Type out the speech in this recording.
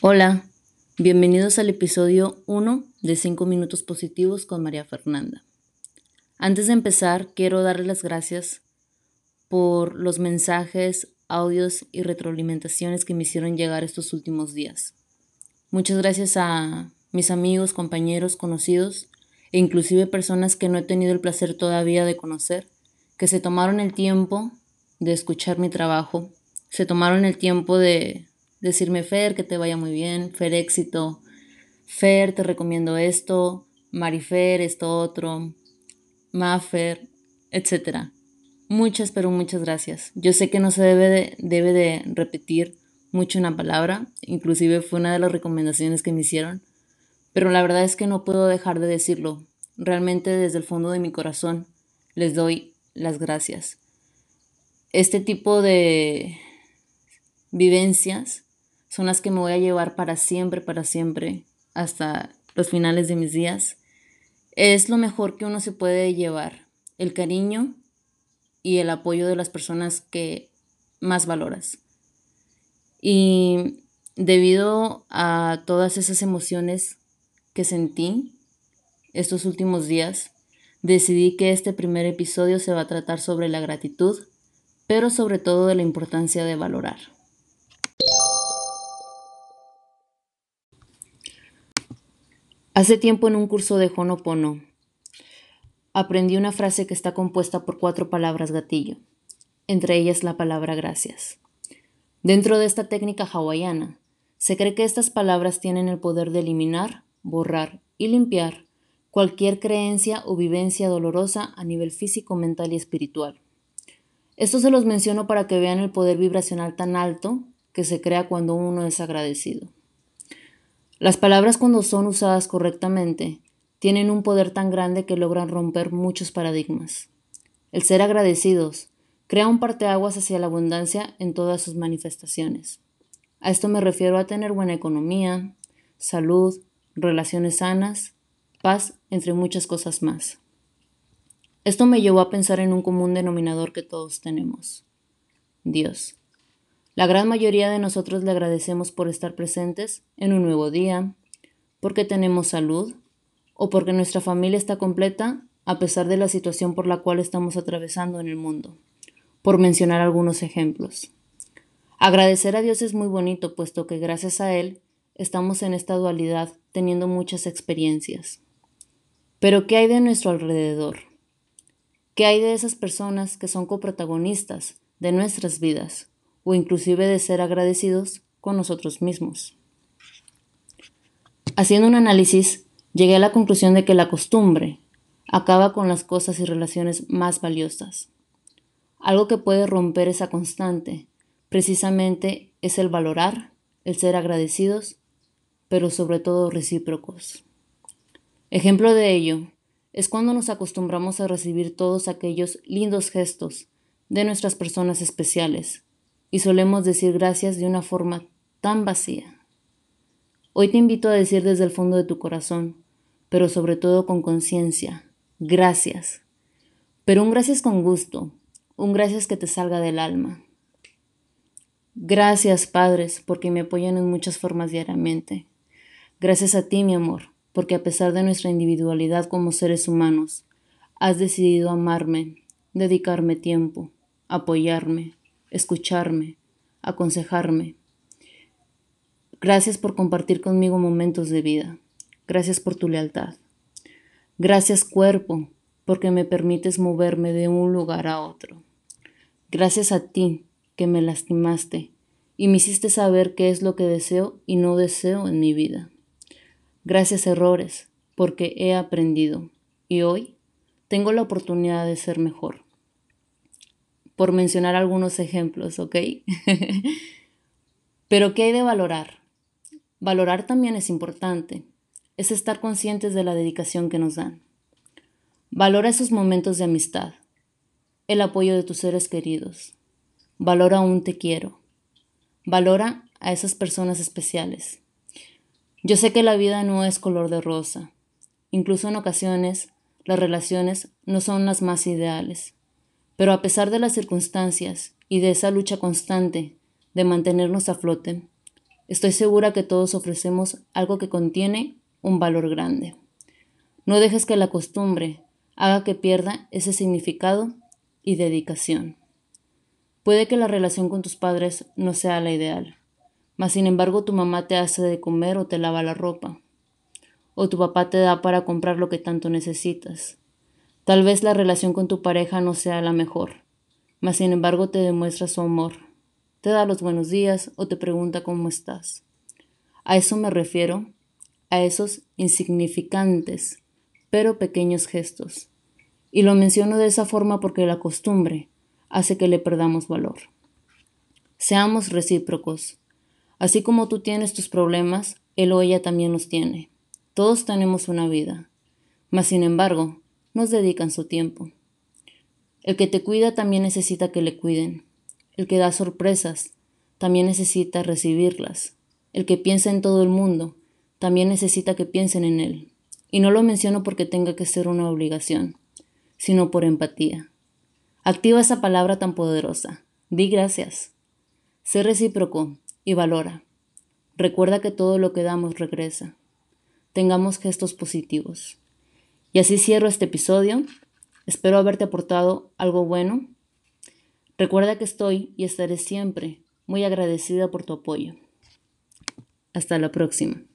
Hola, bienvenidos al episodio 1 de 5 minutos positivos con María Fernanda. Antes de empezar, quiero darles las gracias por los mensajes, audios y retroalimentaciones que me hicieron llegar estos últimos días. Muchas gracias a mis amigos, compañeros, conocidos e inclusive personas que no he tenido el placer todavía de conocer, que se tomaron el tiempo de escuchar mi trabajo, se tomaron el tiempo de decirme, Fer, que te vaya muy bien, Fer éxito, Fer, te recomiendo esto, Marifer, esto otro, Mafer, etc. Muchas, pero muchas gracias. Yo sé que no se debe de, debe de repetir mucho una palabra, inclusive fue una de las recomendaciones que me hicieron, pero la verdad es que no puedo dejar de decirlo. Realmente desde el fondo de mi corazón les doy las gracias. Este tipo de vivencias son las que me voy a llevar para siempre, para siempre, hasta los finales de mis días. Es lo mejor que uno se puede llevar, el cariño y el apoyo de las personas que más valoras. Y debido a todas esas emociones que sentí estos últimos días, decidí que este primer episodio se va a tratar sobre la gratitud, pero sobre todo de la importancia de valorar. Hace tiempo en un curso de Honopono aprendí una frase que está compuesta por cuatro palabras gatillo, entre ellas la palabra gracias. Dentro de esta técnica hawaiana, se cree que estas palabras tienen el poder de eliminar, borrar y limpiar cualquier creencia o vivencia dolorosa a nivel físico, mental y espiritual. Esto se los menciono para que vean el poder vibracional tan alto que se crea cuando uno es agradecido. Las palabras cuando son usadas correctamente tienen un poder tan grande que logran romper muchos paradigmas. El ser agradecidos crea un parteaguas hacia la abundancia en todas sus manifestaciones. A esto me refiero a tener buena economía, salud, relaciones sanas, paz, entre muchas cosas más. Esto me llevó a pensar en un común denominador que todos tenemos, Dios. La gran mayoría de nosotros le agradecemos por estar presentes en un nuevo día, porque tenemos salud o porque nuestra familia está completa a pesar de la situación por la cual estamos atravesando en el mundo, por mencionar algunos ejemplos. Agradecer a Dios es muy bonito, puesto que gracias a Él estamos en esta dualidad teniendo muchas experiencias. Pero ¿qué hay de nuestro alrededor? ¿Qué hay de esas personas que son coprotagonistas de nuestras vidas? o inclusive de ser agradecidos con nosotros mismos. Haciendo un análisis, llegué a la conclusión de que la costumbre acaba con las cosas y relaciones más valiosas. Algo que puede romper esa constante precisamente es el valorar, el ser agradecidos, pero sobre todo recíprocos. Ejemplo de ello es cuando nos acostumbramos a recibir todos aquellos lindos gestos de nuestras personas especiales, y solemos decir gracias de una forma tan vacía. Hoy te invito a decir desde el fondo de tu corazón, pero sobre todo con conciencia, gracias. Pero un gracias con gusto, un gracias que te salga del alma. Gracias, padres, porque me apoyan en muchas formas diariamente. Gracias a ti, mi amor, porque a pesar de nuestra individualidad como seres humanos, has decidido amarme, dedicarme tiempo, apoyarme, escucharme, aconsejarme. Gracias por compartir conmigo momentos de vida. Gracias por tu lealtad. Gracias cuerpo, porque me permites moverme de un lugar a otro. Gracias a ti, que me lastimaste y me hiciste saber qué es lo que deseo y no deseo en mi vida. Gracias errores, porque he aprendido y hoy tengo la oportunidad de ser mejor por mencionar algunos ejemplos, ¿ok? Pero ¿qué hay de valorar? Valorar también es importante, es estar conscientes de la dedicación que nos dan. Valora esos momentos de amistad, el apoyo de tus seres queridos. Valora un te quiero. Valora a esas personas especiales. Yo sé que la vida no es color de rosa. incluso en ocasiones, las relaciones no son las más ideales. Pero a pesar de las circunstancias y de esa lucha constante de mantenernos a flote, estoy segura que todos ofrecemos algo que contiene un valor grande. No dejes que la costumbre haga que pierda ese significado y dedicación. Puede que la relación con tus padres no sea la ideal, mas sin embargo tu mamá te hace de comer o te lava la ropa, o tu papá te da para comprar lo que tanto necesitas. Tal vez la relación con tu pareja no sea la mejor, mas sin embargo te demuestra su amor, te da los buenos días o te pregunta cómo estás. A eso me refiero, a esos insignificantes, pero pequeños gestos. Y lo menciono de esa forma porque la costumbre, hace que le perdamos valor. Seamos recíprocos. Así como tú tienes tus problemas, él o ella también los tiene. Todos tenemos una vida, mas sin embargo, nos dedican su tiempo. El que te cuida también necesita que le cuiden. El que da sorpresas también necesita recibirlas. El que piensa en todo el mundo también necesita que piensen en él. Y no lo menciono porque tenga que ser una obligación, sino por empatía. Activa esa palabra tan poderosa. Di gracias. Sé recíproco y valora. Recuerda que todo lo que damos regresa. Tengamos gestos positivos. Y así cierro este episodio. Espero haberte aportado algo bueno. Recuerda que estoy y estaré siempre muy agradecida por tu apoyo. Hasta la próxima.